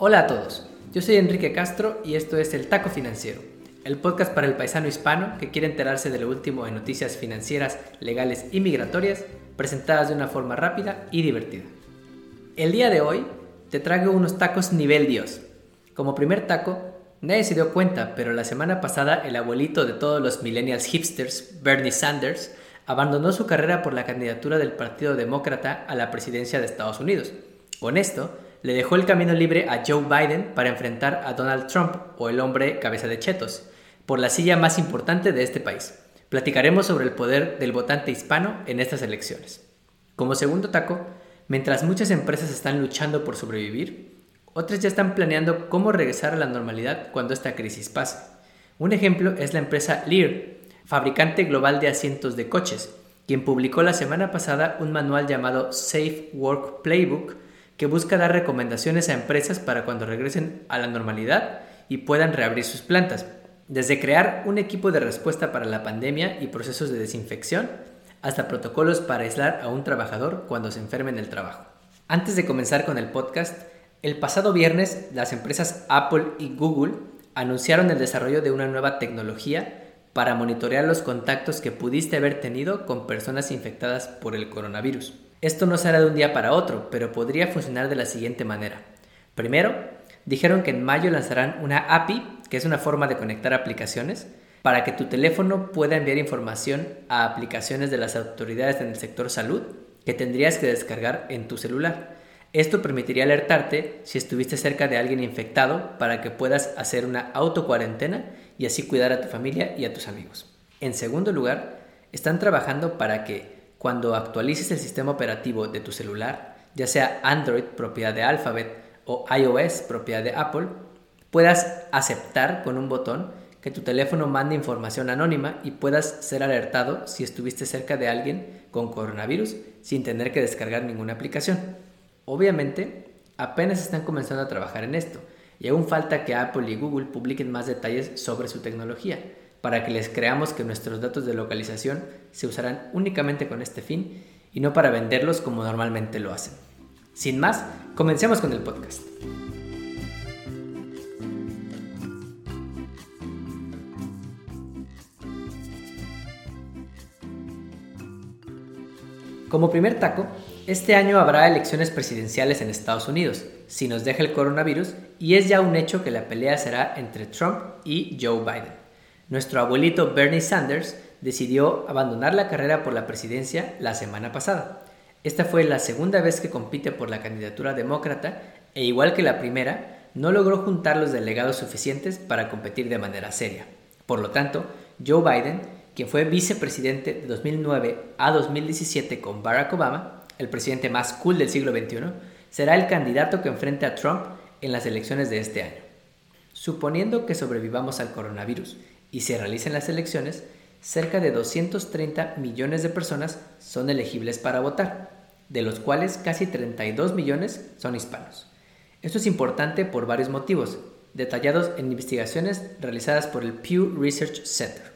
Hola a todos, yo soy Enrique Castro y esto es El Taco Financiero, el podcast para el paisano hispano que quiere enterarse de lo último en noticias financieras, legales y migratorias, presentadas de una forma rápida y divertida. El día de hoy te traigo unos tacos nivel Dios. Como primer taco, nadie se dio cuenta, pero la semana pasada el abuelito de todos los millennials hipsters, Bernie Sanders, abandonó su carrera por la candidatura del Partido Demócrata a la presidencia de Estados Unidos. Con esto, le dejó el camino libre a Joe Biden para enfrentar a Donald Trump, o el hombre cabeza de chetos, por la silla más importante de este país. Platicaremos sobre el poder del votante hispano en estas elecciones. Como segundo taco, mientras muchas empresas están luchando por sobrevivir, otras ya están planeando cómo regresar a la normalidad cuando esta crisis pase. Un ejemplo es la empresa Lear, fabricante global de asientos de coches, quien publicó la semana pasada un manual llamado Safe Work Playbook, que busca dar recomendaciones a empresas para cuando regresen a la normalidad y puedan reabrir sus plantas, desde crear un equipo de respuesta para la pandemia y procesos de desinfección, hasta protocolos para aislar a un trabajador cuando se enferme en el trabajo. Antes de comenzar con el podcast, el pasado viernes las empresas Apple y Google anunciaron el desarrollo de una nueva tecnología para monitorear los contactos que pudiste haber tenido con personas infectadas por el coronavirus. Esto no será de un día para otro, pero podría funcionar de la siguiente manera. Primero, dijeron que en mayo lanzarán una API, que es una forma de conectar aplicaciones, para que tu teléfono pueda enviar información a aplicaciones de las autoridades en el sector salud que tendrías que descargar en tu celular. Esto permitiría alertarte si estuviste cerca de alguien infectado para que puedas hacer una autocuarentena y así cuidar a tu familia y a tus amigos. En segundo lugar, están trabajando para que cuando actualices el sistema operativo de tu celular, ya sea Android propiedad de Alphabet o iOS propiedad de Apple, puedas aceptar con un botón que tu teléfono mande información anónima y puedas ser alertado si estuviste cerca de alguien con coronavirus sin tener que descargar ninguna aplicación. Obviamente, apenas están comenzando a trabajar en esto y aún falta que Apple y Google publiquen más detalles sobre su tecnología para que les creamos que nuestros datos de localización se usarán únicamente con este fin y no para venderlos como normalmente lo hacen. Sin más, comencemos con el podcast. Como primer taco, este año habrá elecciones presidenciales en Estados Unidos, si nos deja el coronavirus, y es ya un hecho que la pelea será entre Trump y Joe Biden. Nuestro abuelito Bernie Sanders decidió abandonar la carrera por la presidencia la semana pasada. Esta fue la segunda vez que compite por la candidatura demócrata e igual que la primera, no logró juntar los delegados suficientes para competir de manera seria. Por lo tanto, Joe Biden, quien fue vicepresidente de 2009 a 2017 con Barack Obama, el presidente más cool del siglo XXI, será el candidato que enfrente a Trump en las elecciones de este año. Suponiendo que sobrevivamos al coronavirus y se realicen las elecciones, cerca de 230 millones de personas son elegibles para votar, de los cuales casi 32 millones son hispanos. Esto es importante por varios motivos, detallados en investigaciones realizadas por el Pew Research Center.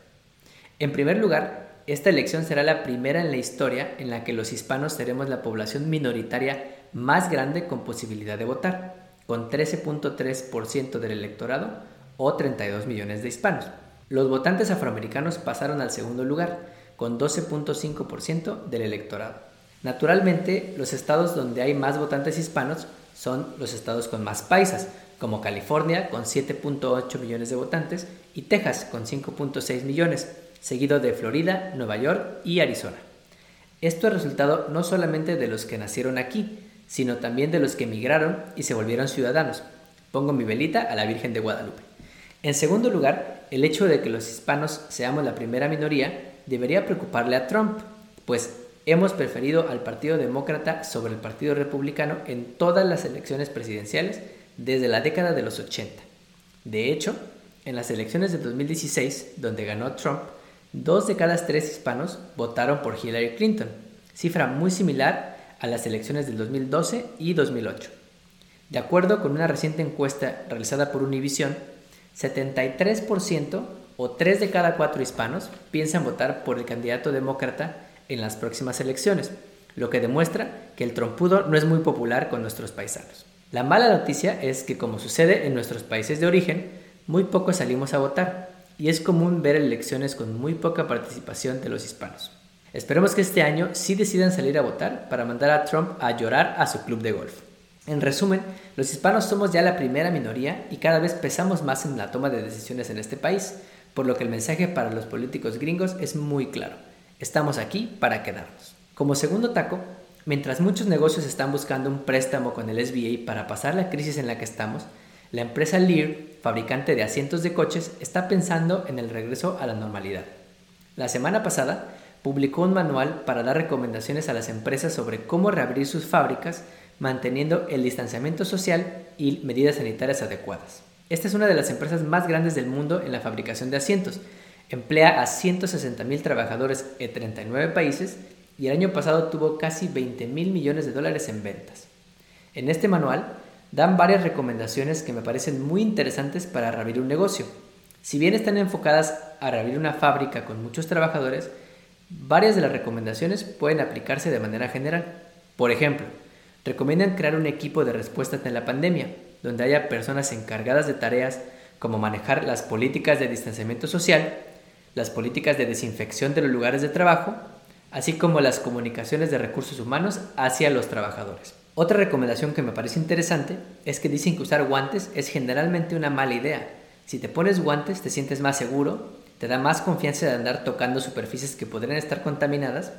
En primer lugar, esta elección será la primera en la historia en la que los hispanos seremos la población minoritaria más grande con posibilidad de votar, con 13.3% del electorado o 32 millones de hispanos. Los votantes afroamericanos pasaron al segundo lugar, con 12.5% del electorado. Naturalmente, los estados donde hay más votantes hispanos son los estados con más paisas, como California con 7.8 millones de votantes y Texas con 5.6 millones, seguido de Florida, Nueva York y Arizona. Esto es resultado no solamente de los que nacieron aquí, sino también de los que emigraron y se volvieron ciudadanos. Pongo mi velita a la Virgen de Guadalupe. En segundo lugar, el hecho de que los hispanos seamos la primera minoría debería preocuparle a Trump, pues hemos preferido al Partido Demócrata sobre el Partido Republicano en todas las elecciones presidenciales desde la década de los 80. De hecho, en las elecciones de 2016, donde ganó Trump, dos de cada tres hispanos votaron por Hillary Clinton, cifra muy similar a las elecciones del 2012 y 2008. De acuerdo con una reciente encuesta realizada por Univision, 73% o 3 de cada 4 hispanos piensan votar por el candidato demócrata en las próximas elecciones, lo que demuestra que el trompudo no es muy popular con nuestros paisanos. La mala noticia es que como sucede en nuestros países de origen, muy pocos salimos a votar y es común ver elecciones con muy poca participación de los hispanos. Esperemos que este año sí decidan salir a votar para mandar a Trump a llorar a su club de golf. En resumen, los hispanos somos ya la primera minoría y cada vez pesamos más en la toma de decisiones en este país, por lo que el mensaje para los políticos gringos es muy claro. Estamos aquí para quedarnos. Como segundo taco, mientras muchos negocios están buscando un préstamo con el SBA para pasar la crisis en la que estamos, la empresa Lear, fabricante de asientos de coches, está pensando en el regreso a la normalidad. La semana pasada, publicó un manual para dar recomendaciones a las empresas sobre cómo reabrir sus fábricas manteniendo el distanciamiento social y medidas sanitarias adecuadas. Esta es una de las empresas más grandes del mundo en la fabricación de asientos. Emplea a 160 mil trabajadores en 39 países y el año pasado tuvo casi 20 mil millones de dólares en ventas. En este manual dan varias recomendaciones que me parecen muy interesantes para reabrir un negocio. Si bien están enfocadas a reabrir una fábrica con muchos trabajadores, Varias de las recomendaciones pueden aplicarse de manera general. Por ejemplo, recomiendan crear un equipo de respuesta ante la pandemia, donde haya personas encargadas de tareas como manejar las políticas de distanciamiento social, las políticas de desinfección de los lugares de trabajo, así como las comunicaciones de recursos humanos hacia los trabajadores. Otra recomendación que me parece interesante es que dicen que usar guantes es generalmente una mala idea. Si te pones guantes te sientes más seguro te da más confianza de andar tocando superficies que podrían estar contaminadas,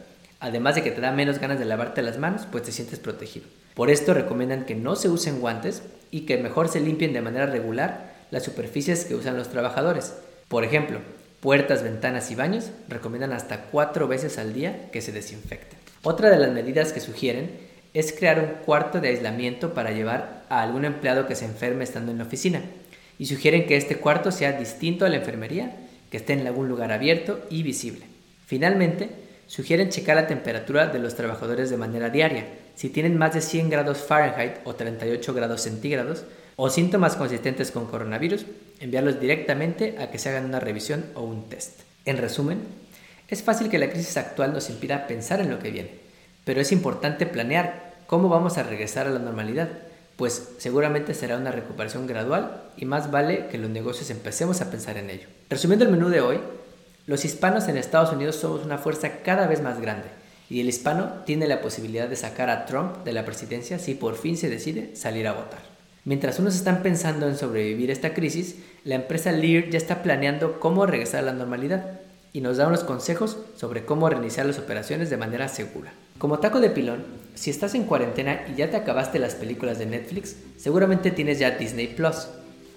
además de que te da menos ganas de lavarte las manos, pues te sientes protegido. Por esto recomiendan que no se usen guantes y que mejor se limpien de manera regular las superficies que usan los trabajadores. Por ejemplo, puertas, ventanas y baños recomiendan hasta cuatro veces al día que se desinfecten. Otra de las medidas que sugieren es crear un cuarto de aislamiento para llevar a algún empleado que se enferme estando en la oficina. Y sugieren que este cuarto sea distinto a la enfermería que esté en algún lugar abierto y visible. Finalmente, sugieren checar la temperatura de los trabajadores de manera diaria. Si tienen más de 100 grados Fahrenheit o 38 grados centígrados o síntomas consistentes con coronavirus, enviarlos directamente a que se hagan una revisión o un test. En resumen, es fácil que la crisis actual nos impida pensar en lo que viene, pero es importante planear cómo vamos a regresar a la normalidad pues seguramente será una recuperación gradual y más vale que los negocios empecemos a pensar en ello. Resumiendo el menú de hoy, los hispanos en Estados Unidos somos una fuerza cada vez más grande y el hispano tiene la posibilidad de sacar a Trump de la presidencia si por fin se decide salir a votar. Mientras unos están pensando en sobrevivir esta crisis, la empresa Lear ya está planeando cómo regresar a la normalidad y nos da unos consejos sobre cómo reiniciar las operaciones de manera segura. Como taco de pilón, si estás en cuarentena y ya te acabaste las películas de Netflix, seguramente tienes ya Disney Plus.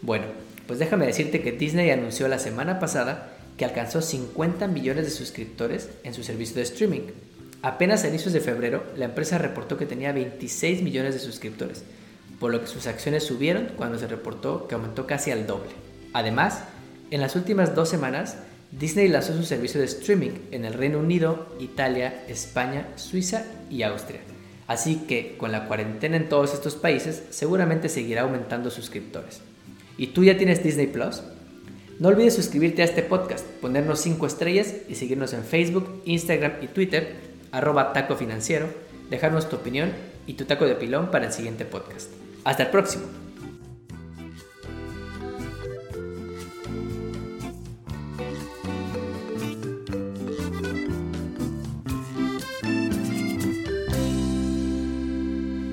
Bueno, pues déjame decirte que Disney anunció la semana pasada que alcanzó 50 millones de suscriptores en su servicio de streaming. Apenas a inicios de febrero, la empresa reportó que tenía 26 millones de suscriptores, por lo que sus acciones subieron cuando se reportó que aumentó casi al doble. Además, en las últimas dos semanas, Disney lanzó su servicio de streaming en el Reino Unido, Italia, España, Suiza y Austria. Así que con la cuarentena en todos estos países seguramente seguirá aumentando suscriptores. ¿Y tú ya tienes Disney Plus? No olvides suscribirte a este podcast, ponernos 5 estrellas y seguirnos en Facebook, Instagram y Twitter, arroba taco financiero, dejarnos tu opinión y tu taco de pilón para el siguiente podcast. Hasta el próximo.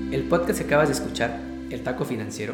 El podcast que acabas de escuchar, El Taco Financiero,